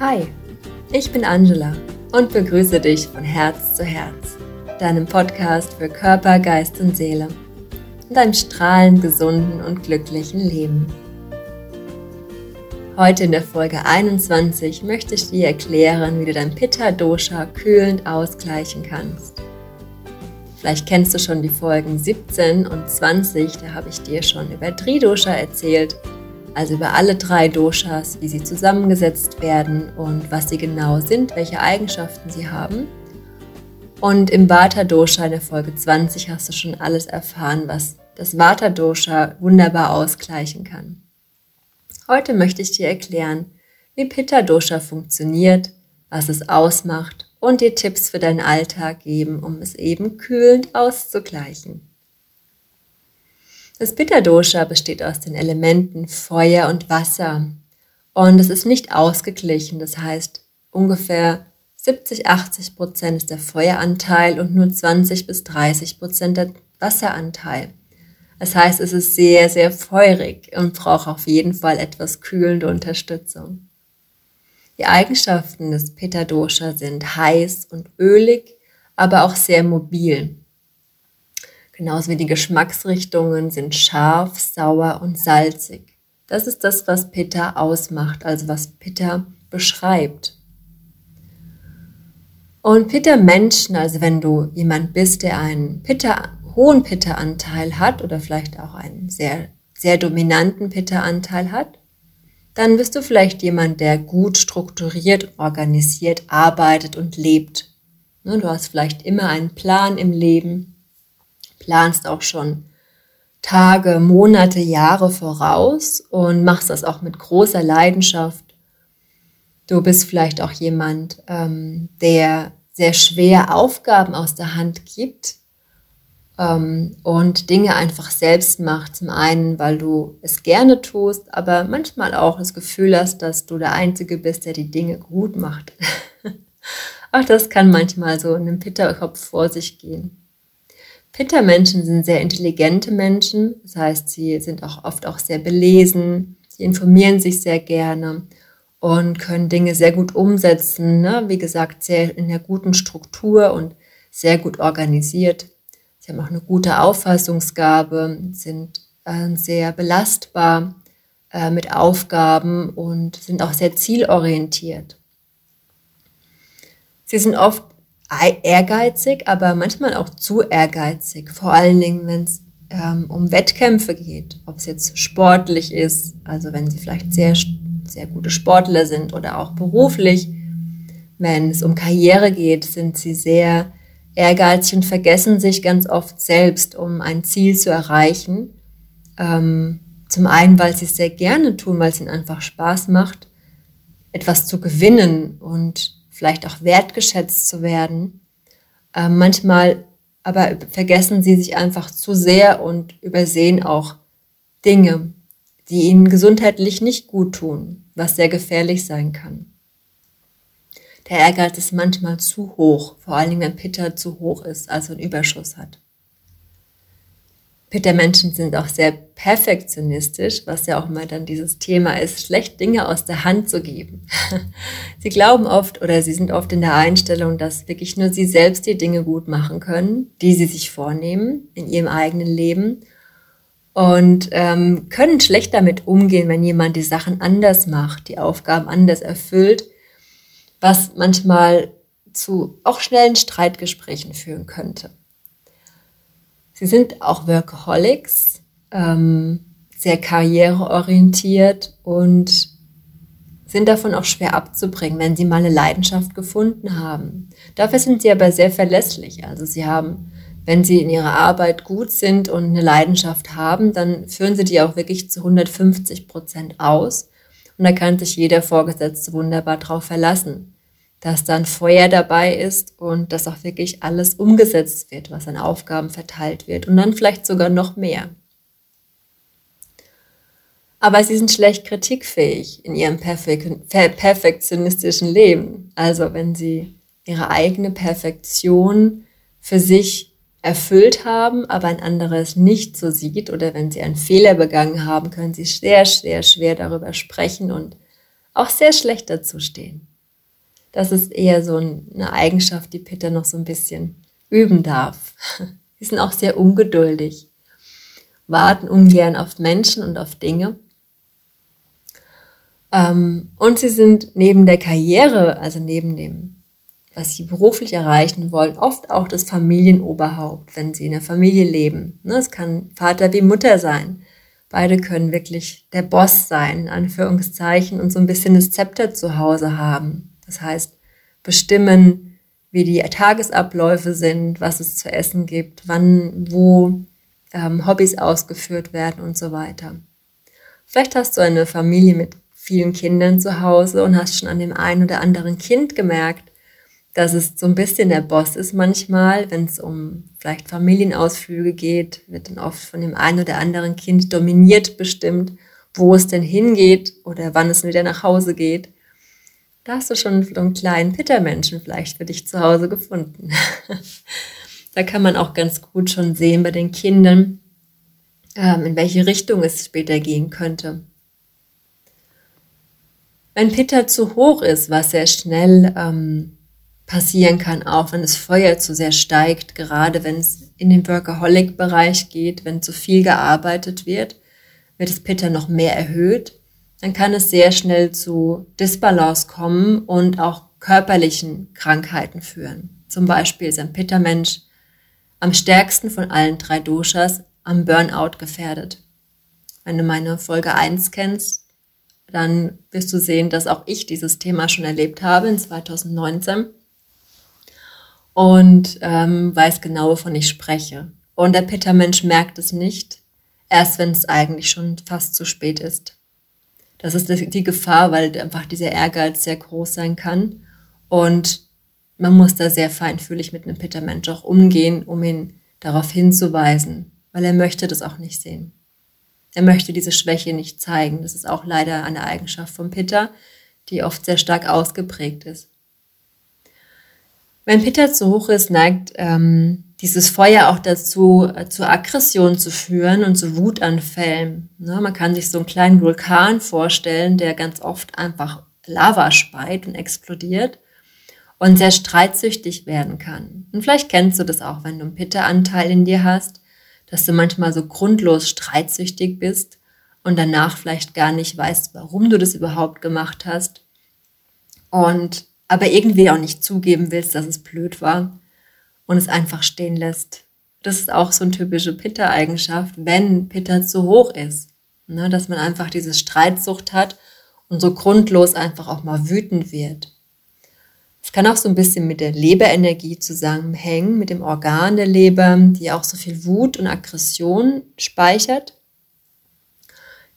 Hi, ich bin Angela und begrüße dich von Herz zu Herz, deinem Podcast für Körper, Geist und Seele und einem strahlend gesunden und glücklichen Leben. Heute in der Folge 21 möchte ich dir erklären, wie du dein Pitta-Dosha kühlend ausgleichen kannst. Vielleicht kennst du schon die Folgen 17 und 20, da habe ich dir schon über Tridosha erzählt also über alle drei Doshas, wie sie zusammengesetzt werden und was sie genau sind, welche Eigenschaften sie haben. Und im Vata Dosha in der Folge 20 hast du schon alles erfahren, was das Vata Dosha wunderbar ausgleichen kann. Heute möchte ich dir erklären, wie Pitta Dosha funktioniert, was es ausmacht und dir Tipps für deinen Alltag geben, um es eben kühlend auszugleichen. Das Pitta-Dosha besteht aus den Elementen Feuer und Wasser und es ist nicht ausgeglichen. Das heißt, ungefähr 70, 80 Prozent ist der Feueranteil und nur 20 bis 30 Prozent der Wasseranteil. Das heißt, es ist sehr, sehr feurig und braucht auf jeden Fall etwas kühlende Unterstützung. Die Eigenschaften des Pitta-Dosha sind heiß und ölig, aber auch sehr mobil. Genauso wie die Geschmacksrichtungen sind scharf, sauer und salzig. Das ist das, was Pitta ausmacht, also was Pitta beschreibt. Und Pitta-Menschen, also wenn du jemand bist, der einen Pitta, hohen Pitta-Anteil hat oder vielleicht auch einen sehr, sehr dominanten Pitta-Anteil hat, dann bist du vielleicht jemand, der gut strukturiert, organisiert arbeitet und lebt. Ne, du hast vielleicht immer einen Plan im Leben planst auch schon Tage, Monate, Jahre voraus und machst das auch mit großer Leidenschaft. Du bist vielleicht auch jemand, ähm, der sehr schwer Aufgaben aus der Hand gibt ähm, und Dinge einfach selbst macht. Zum einen, weil du es gerne tust, aber manchmal auch das Gefühl hast, dass du der Einzige bist, der die Dinge gut macht. auch das kann manchmal so in einem Pitterkopf vor sich gehen. Pitta-Menschen sind sehr intelligente Menschen, das heißt, sie sind auch oft auch sehr belesen, sie informieren sich sehr gerne und können Dinge sehr gut umsetzen. Ne? Wie gesagt, sehr in der guten Struktur und sehr gut organisiert. Sie haben auch eine gute Auffassungsgabe, sind äh, sehr belastbar äh, mit Aufgaben und sind auch sehr zielorientiert. Sie sind oft ehrgeizig, aber manchmal auch zu ehrgeizig. Vor allen Dingen, wenn es ähm, um Wettkämpfe geht, ob es jetzt sportlich ist, also wenn sie vielleicht sehr, sehr gute Sportler sind oder auch beruflich. Wenn es um Karriere geht, sind sie sehr ehrgeizig und vergessen sich ganz oft selbst, um ein Ziel zu erreichen. Ähm, zum einen, weil sie es sehr gerne tun, weil es ihnen einfach Spaß macht, etwas zu gewinnen und vielleicht auch wertgeschätzt zu werden. Ähm, manchmal aber vergessen sie sich einfach zu sehr und übersehen auch Dinge, die ihnen gesundheitlich nicht gut tun, was sehr gefährlich sein kann. Der Ehrgeiz ist manchmal zu hoch, vor allen Dingen wenn Pitta zu hoch ist, also einen Überschuss hat. Pitta-Menschen sind auch sehr perfektionistisch, was ja auch immer dann dieses Thema ist, schlecht Dinge aus der Hand zu geben. sie glauben oft oder sie sind oft in der Einstellung, dass wirklich nur sie selbst die Dinge gut machen können, die sie sich vornehmen in ihrem eigenen Leben und ähm, können schlecht damit umgehen, wenn jemand die Sachen anders macht, die Aufgaben anders erfüllt, was manchmal zu auch schnellen Streitgesprächen führen könnte. Sie sind auch Workaholics, ähm, sehr karriereorientiert und sind davon auch schwer abzubringen, wenn sie mal eine Leidenschaft gefunden haben. Dafür sind sie aber sehr verlässlich. Also sie haben, wenn sie in ihrer Arbeit gut sind und eine Leidenschaft haben, dann führen sie die auch wirklich zu 150 Prozent aus. Und da kann sich jeder Vorgesetzte wunderbar drauf verlassen dass dann Feuer dabei ist und dass auch wirklich alles umgesetzt wird, was an Aufgaben verteilt wird und dann vielleicht sogar noch mehr. Aber sie sind schlecht kritikfähig in ihrem perfektionistischen Leben. Also wenn sie ihre eigene Perfektion für sich erfüllt haben, aber ein anderes nicht so sieht oder wenn sie einen Fehler begangen haben, können sie sehr, sehr schwer darüber sprechen und auch sehr schlecht dazu stehen. Das ist eher so eine Eigenschaft, die Pitter noch so ein bisschen üben darf. Die sind auch sehr ungeduldig, warten ungern auf Menschen und auf Dinge. Ähm, und sie sind neben der Karriere, also neben dem, was sie beruflich erreichen wollen, oft auch das Familienoberhaupt, wenn sie in der Familie leben. Ne, es kann Vater wie Mutter sein. Beide können wirklich der Boss sein, in Anführungszeichen, und so ein bisschen das Zepter zu Hause haben. Das heißt, bestimmen, wie die Tagesabläufe sind, was es zu essen gibt, wann, wo ähm, Hobbys ausgeführt werden und so weiter. Vielleicht hast du eine Familie mit vielen Kindern zu Hause und hast schon an dem einen oder anderen Kind gemerkt, dass es so ein bisschen der Boss ist manchmal, wenn es um vielleicht Familienausflüge geht, wird dann oft von dem einen oder anderen Kind dominiert bestimmt, wo es denn hingeht oder wann es wieder nach Hause geht. Da hast du schon einen kleinen Pittermenschen vielleicht für dich zu Hause gefunden. da kann man auch ganz gut schon sehen bei den Kindern, ähm, in welche Richtung es später gehen könnte. Wenn Pitter zu hoch ist, was sehr schnell ähm, passieren kann, auch wenn das Feuer zu sehr steigt, gerade wenn es in den Workaholic-Bereich geht, wenn zu viel gearbeitet wird, wird das Pitter noch mehr erhöht. Dann kann es sehr schnell zu Disbalance kommen und auch körperlichen Krankheiten führen. Zum Beispiel ist ein Pitta-Mensch am stärksten von allen drei Doshas am Burnout gefährdet. Wenn du meine Folge 1 kennst, dann wirst du sehen, dass auch ich dieses Thema schon erlebt habe in 2019 und ähm, weiß genau, wovon ich spreche. Und der Pitta-Mensch merkt es nicht, erst wenn es eigentlich schon fast zu spät ist. Das ist die Gefahr, weil einfach dieser Ehrgeiz sehr groß sein kann. Und man muss da sehr feinfühlig mit einem Pitta-Mensch auch umgehen, um ihn darauf hinzuweisen, weil er möchte das auch nicht sehen. Er möchte diese Schwäche nicht zeigen. Das ist auch leider eine Eigenschaft von Pitta, die oft sehr stark ausgeprägt ist. Wenn Pitta zu hoch ist, neigt ähm, dieses Feuer auch dazu, äh, zur Aggression zu führen und zu Wutanfällen. Ne? Man kann sich so einen kleinen Vulkan vorstellen, der ganz oft einfach Lava speit und explodiert und sehr streitsüchtig werden kann. Und vielleicht kennst du das auch, wenn du einen Pitta-Anteil in dir hast, dass du manchmal so grundlos streitsüchtig bist und danach vielleicht gar nicht weißt, warum du das überhaupt gemacht hast. Und aber irgendwie auch nicht zugeben willst, dass es blöd war und es einfach stehen lässt. Das ist auch so eine typische Pitta-Eigenschaft, wenn Pitta zu hoch ist. Ne, dass man einfach diese Streitsucht hat und so grundlos einfach auch mal wütend wird. Es kann auch so ein bisschen mit der Leberenergie zusammenhängen, mit dem Organ der Leber, die auch so viel Wut und Aggression speichert.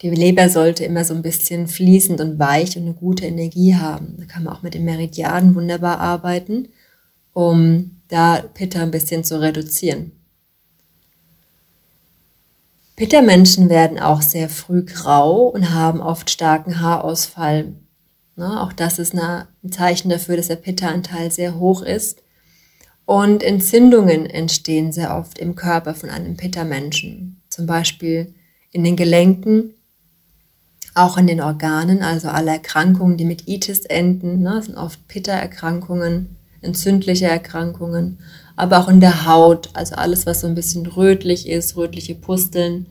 Die Leber sollte immer so ein bisschen fließend und weich und eine gute Energie haben. Da kann man auch mit den Meridianen wunderbar arbeiten, um da Pitta ein bisschen zu reduzieren. Pitta-Menschen werden auch sehr früh grau und haben oft starken Haarausfall. Na, auch das ist ein Zeichen dafür, dass der Pitta-Anteil sehr hoch ist. Und Entzündungen entstehen sehr oft im Körper von einem Pitta-Menschen. Zum Beispiel in den Gelenken auch in den Organen, also alle Erkrankungen, die mit Itis enden, ne, sind oft Pitta-Erkrankungen, entzündliche Erkrankungen, aber auch in der Haut, also alles, was so ein bisschen rötlich ist, rötliche Pusteln,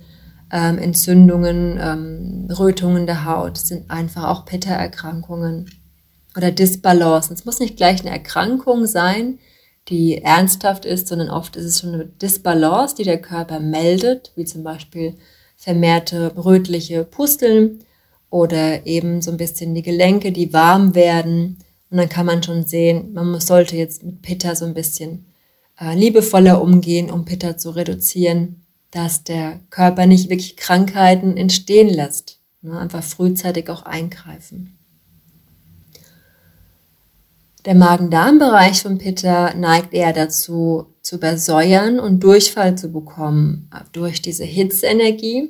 ähm, Entzündungen, ähm, Rötungen der Haut, sind einfach auch Pitta-Erkrankungen oder Disbalancen. Es muss nicht gleich eine Erkrankung sein, die ernsthaft ist, sondern oft ist es schon eine Disbalance, die der Körper meldet, wie zum Beispiel vermehrte rötliche Pusteln oder eben so ein bisschen die Gelenke, die warm werden. Und dann kann man schon sehen, man sollte jetzt mit Pitta so ein bisschen äh, liebevoller umgehen, um Pitta zu reduzieren, dass der Körper nicht wirklich Krankheiten entstehen lässt. Ne? Einfach frühzeitig auch eingreifen. Der Magen-Darm-Bereich von Pitta neigt eher dazu, zu übersäuern und Durchfall zu bekommen durch diese Hitzenergie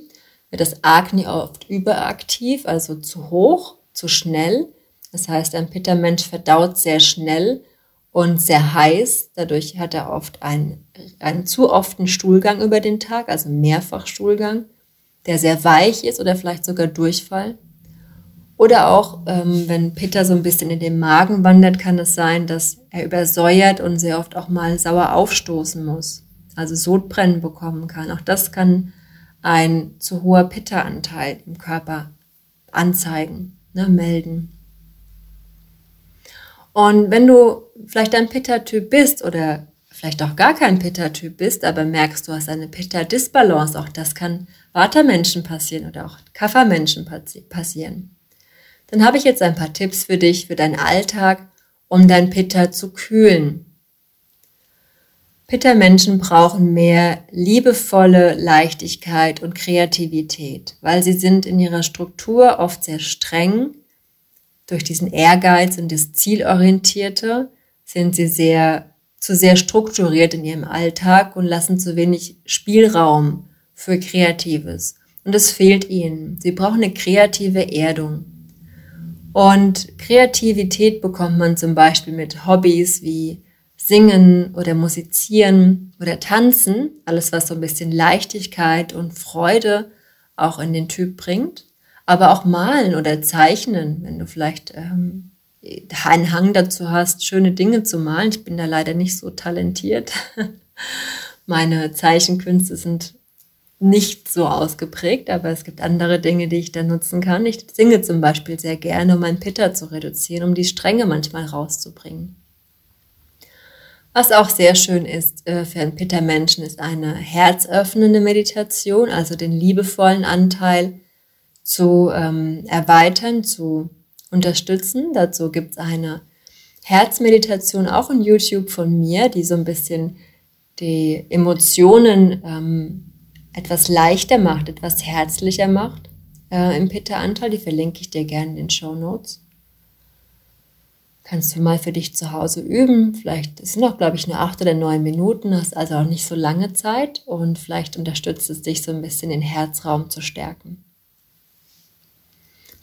wird das Akne oft überaktiv, also zu hoch, zu schnell. Das heißt, ein Pitta-Mensch verdaut sehr schnell und sehr heiß. Dadurch hat er oft einen, einen zu often Stuhlgang über den Tag, also Mehrfachstuhlgang, der sehr weich ist oder vielleicht sogar Durchfall. Oder auch, ähm, wenn Pitta so ein bisschen in den Magen wandert, kann es sein, dass er übersäuert und sehr oft auch mal sauer aufstoßen muss. Also Sodbrennen bekommen kann. Auch das kann ein zu hoher Pitta-Anteil im Körper anzeigen, ne, melden. Und wenn du vielleicht ein Pitta-Typ bist oder vielleicht auch gar kein Pitta-Typ bist, aber merkst, du hast eine Pitta-Disbalance, auch das kann Vata-Menschen passieren oder auch Kapha-Menschen passieren. Dann habe ich jetzt ein paar Tipps für dich, für deinen Alltag, um dein Pitta zu kühlen. Pitta-Menschen brauchen mehr liebevolle Leichtigkeit und Kreativität, weil sie sind in ihrer Struktur oft sehr streng. Durch diesen Ehrgeiz und das Zielorientierte sind sie sehr zu sehr strukturiert in ihrem Alltag und lassen zu wenig Spielraum für Kreatives. Und es fehlt ihnen. Sie brauchen eine kreative Erdung. Und Kreativität bekommt man zum Beispiel mit Hobbys wie Singen oder Musizieren oder Tanzen, alles was so ein bisschen Leichtigkeit und Freude auch in den Typ bringt, aber auch Malen oder Zeichnen, wenn du vielleicht ähm, einen Hang dazu hast, schöne Dinge zu malen. Ich bin da leider nicht so talentiert. Meine Zeichenkünste sind nicht so ausgeprägt, aber es gibt andere Dinge, die ich da nutzen kann. Ich singe zum Beispiel sehr gerne, um mein Pitter zu reduzieren, um die Stränge manchmal rauszubringen. Was auch sehr schön ist äh, für einen Pitta-Menschen, ist eine herzöffnende Meditation, also den liebevollen Anteil zu ähm, erweitern, zu unterstützen. Dazu gibt es eine Herzmeditation auch in YouTube von mir, die so ein bisschen die Emotionen ähm, etwas leichter macht, etwas herzlicher macht äh, im Pitta-Anteil. Die verlinke ich dir gerne in den Show Notes. Kannst du mal für dich zu Hause üben. Vielleicht sind noch, glaube ich, nur acht oder neun Minuten, hast also auch nicht so lange Zeit und vielleicht unterstützt es dich so ein bisschen, den Herzraum zu stärken.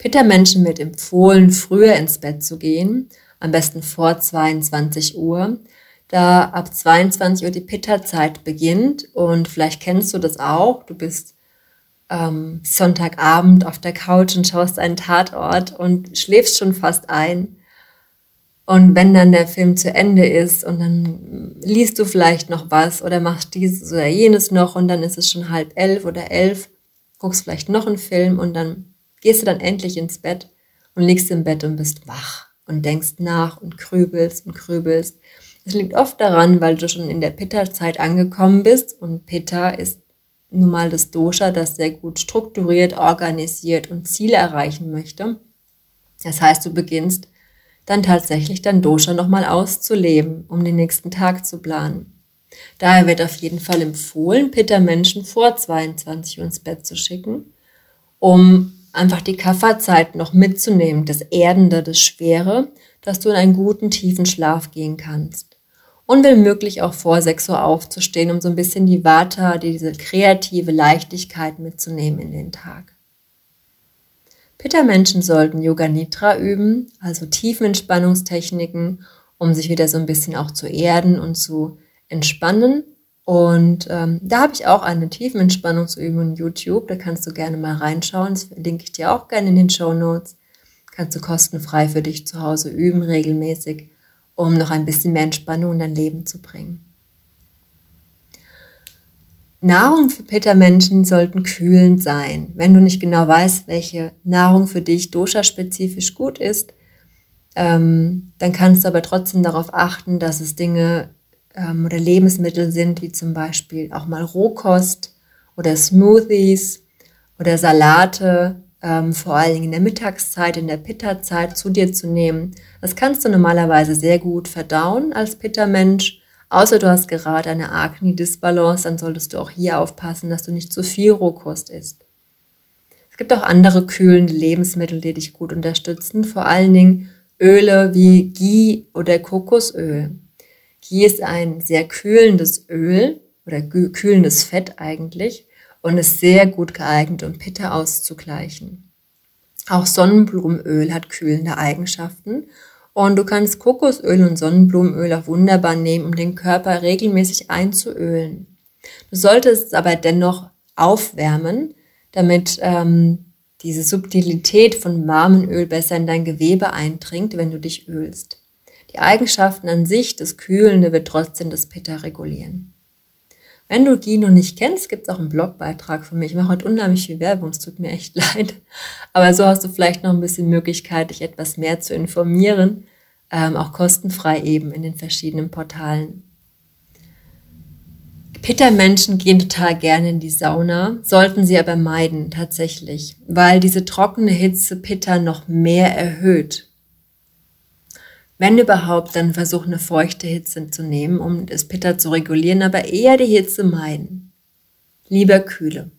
Pitta-Menschen wird empfohlen, früher ins Bett zu gehen, am besten vor 22 Uhr, da ab 22 Uhr die Pitta-Zeit beginnt und vielleicht kennst du das auch, du bist ähm, Sonntagabend auf der Couch und schaust einen Tatort und schläfst schon fast ein. Und wenn dann der Film zu Ende ist und dann liest du vielleicht noch was oder machst dieses oder jenes noch und dann ist es schon halb elf oder elf, guckst vielleicht noch einen Film und dann gehst du dann endlich ins Bett und liegst im Bett und bist wach und denkst nach und grübelst und grübelst. Es liegt oft daran, weil du schon in der Pitta-Zeit angekommen bist und Pitta ist nun mal das Dosha, das sehr gut strukturiert, organisiert und Ziele erreichen möchte. Das heißt, du beginnst dann tatsächlich dein Dosha nochmal auszuleben, um den nächsten Tag zu planen. Daher wird auf jeden Fall empfohlen, Pitta-Menschen vor 22 Uhr ins Bett zu schicken, um einfach die Kafferzeit noch mitzunehmen, das Erdende, das Schwere, dass du in einen guten, tiefen Schlaf gehen kannst. Und wenn möglich auch vor 6 Uhr aufzustehen, um so ein bisschen die Vata, diese kreative Leichtigkeit mitzunehmen in den Tag. Pitta-Menschen sollten Yoga Nidra üben, also Tiefenentspannungstechniken, um sich wieder so ein bisschen auch zu erden und zu entspannen und ähm, da habe ich auch eine Tiefenentspannungsübung in YouTube. Da kannst du gerne mal reinschauen. Das verlinke ich dir auch gerne in den Show Notes. Kannst du kostenfrei für dich zu Hause üben, regelmäßig, um noch ein bisschen mehr Entspannung in dein Leben zu bringen. Nahrung für Pitta-Menschen sollten kühlend sein. Wenn du nicht genau weißt, welche Nahrung für dich dosha-spezifisch gut ist, ähm, dann kannst du aber trotzdem darauf achten, dass es Dinge ähm, oder Lebensmittel sind, wie zum Beispiel auch mal Rohkost oder Smoothies oder Salate, ähm, vor allen Dingen in der Mittagszeit, in der Pitta-Zeit zu dir zu nehmen. Das kannst du normalerweise sehr gut verdauen als Pitta-Mensch. Außer du hast gerade eine Agni-Disbalance, dann solltest du auch hier aufpassen, dass du nicht zu viel Rohkost isst. Es gibt auch andere kühlende Lebensmittel, die dich gut unterstützen, vor allen Dingen Öle wie Ghee oder Kokosöl. Ghee ist ein sehr kühlendes Öl oder kühlendes Fett eigentlich und ist sehr gut geeignet, um Pitta auszugleichen. Auch Sonnenblumenöl hat kühlende Eigenschaften und du kannst Kokosöl und Sonnenblumenöl auch wunderbar nehmen, um den Körper regelmäßig einzuölen. Du solltest es aber dennoch aufwärmen, damit ähm, diese Subtilität von warmem Öl besser in dein Gewebe eindringt, wenn du dich ölst. Die Eigenschaften an sich, das Kühlende, wird trotzdem das Pitta regulieren. Wenn du Ghee noch nicht kennst, gibt es auch einen Blogbeitrag von mir. Ich mache heute unheimlich viel Werbung, es tut mir echt leid. Aber so hast du vielleicht noch ein bisschen Möglichkeit, dich etwas mehr zu informieren, ähm, auch kostenfrei eben in den verschiedenen Portalen. Pitta-Menschen gehen total gerne in die Sauna, sollten sie aber meiden tatsächlich, weil diese trockene Hitze Pitta noch mehr erhöht. Wenn überhaupt, dann versuch eine feuchte Hitze zu nehmen, um das Pitta zu regulieren, aber eher die Hitze meiden. Lieber kühle.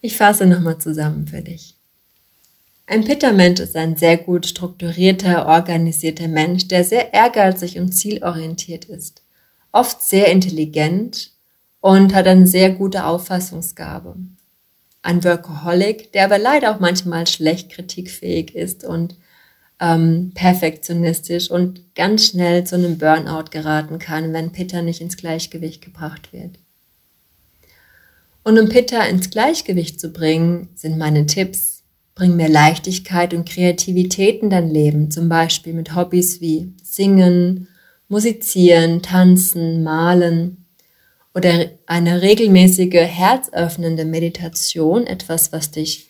Ich fasse nochmal zusammen für dich. Ein Pitta-Mensch ist ein sehr gut strukturierter, organisierter Mensch, der sehr ehrgeizig und zielorientiert ist, oft sehr intelligent und hat eine sehr gute Auffassungsgabe ein Workaholic, der aber leider auch manchmal schlecht kritikfähig ist und ähm, perfektionistisch und ganz schnell zu einem Burnout geraten kann, wenn Pitta nicht ins Gleichgewicht gebracht wird. Und um Pitta ins Gleichgewicht zu bringen, sind meine Tipps, bring mehr Leichtigkeit und Kreativität in dein Leben, zum Beispiel mit Hobbys wie Singen, Musizieren, Tanzen, Malen, oder eine regelmäßige herzöffnende Meditation, etwas, was dich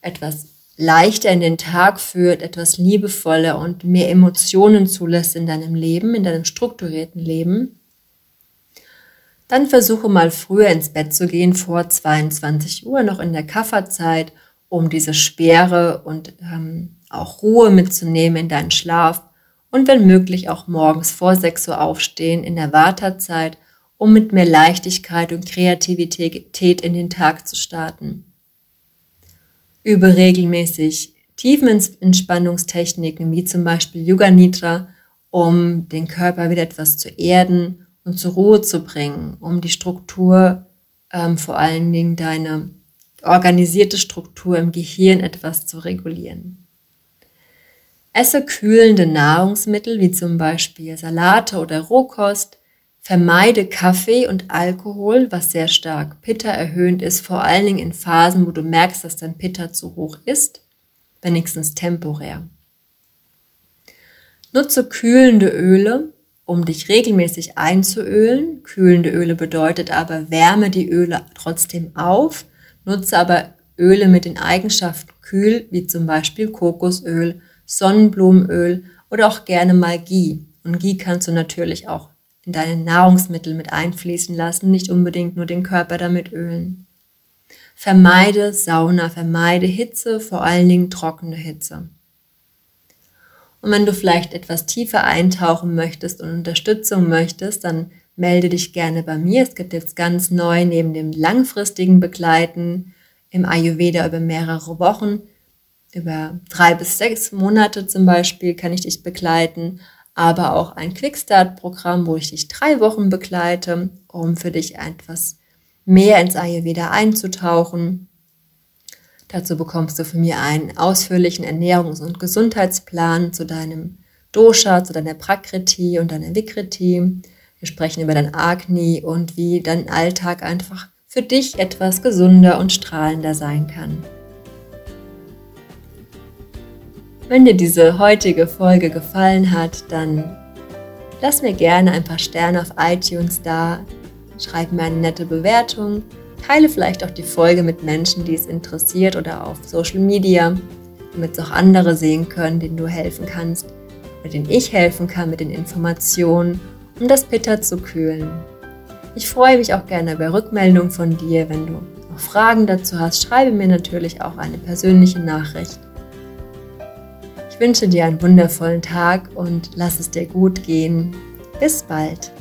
etwas leichter in den Tag führt, etwas liebevoller und mehr Emotionen zulässt in deinem Leben, in deinem strukturierten Leben, dann versuche mal früher ins Bett zu gehen, vor 22 Uhr, noch in der Kafferzeit, um diese Schwere und ähm, auch Ruhe mitzunehmen in deinen Schlaf. Und wenn möglich auch morgens vor 6 Uhr aufstehen in der Wartezeit um mit mehr Leichtigkeit und Kreativität in den Tag zu starten. Übe regelmäßig Tiefenentspannungstechniken wie zum Beispiel Yoga Nidra, um den Körper wieder etwas zu erden und zur Ruhe zu bringen, um die Struktur, ähm, vor allen Dingen deine organisierte Struktur im Gehirn etwas zu regulieren. Esse kühlende Nahrungsmittel wie zum Beispiel Salate oder Rohkost, Vermeide Kaffee und Alkohol, was sehr stark Pitta erhöhend ist, vor allen Dingen in Phasen, wo du merkst, dass dein Pitta zu hoch ist, wenigstens temporär. Nutze kühlende Öle, um dich regelmäßig einzuölen. Kühlende Öle bedeutet aber, wärme die Öle trotzdem auf, nutze aber Öle mit den Eigenschaften kühl, wie zum Beispiel Kokosöl, Sonnenblumenöl oder auch gerne mal Ghee. Und Ghee kannst du natürlich auch in deine Nahrungsmittel mit einfließen lassen, nicht unbedingt nur den Körper damit ölen. Vermeide Sauna, vermeide Hitze, vor allen Dingen trockene Hitze. Und wenn du vielleicht etwas tiefer eintauchen möchtest und Unterstützung möchtest, dann melde dich gerne bei mir. Es gibt jetzt ganz neu neben dem langfristigen Begleiten im Ayurveda über mehrere Wochen, über drei bis sechs Monate zum Beispiel kann ich dich begleiten, aber auch ein Quickstart-Programm, wo ich dich drei Wochen begleite, um für dich etwas mehr ins Ayurveda einzutauchen. Dazu bekommst du von mir einen ausführlichen Ernährungs- und Gesundheitsplan zu deinem Dosha, zu deiner Prakriti und deiner Vikriti. Wir sprechen über dein Agni und wie dein Alltag einfach für dich etwas gesunder und strahlender sein kann. Wenn dir diese heutige Folge gefallen hat, dann lass mir gerne ein paar Sterne auf iTunes da, schreib mir eine nette Bewertung, teile vielleicht auch die Folge mit Menschen, die es interessiert oder auf Social Media, damit es auch andere sehen können, denen du helfen kannst, mit denen ich helfen kann mit den Informationen, um das Pitter zu kühlen. Ich freue mich auch gerne über Rückmeldungen von dir. Wenn du noch Fragen dazu hast, schreibe mir natürlich auch eine persönliche Nachricht. Ich wünsche dir einen wundervollen Tag und lass es dir gut gehen. Bis bald.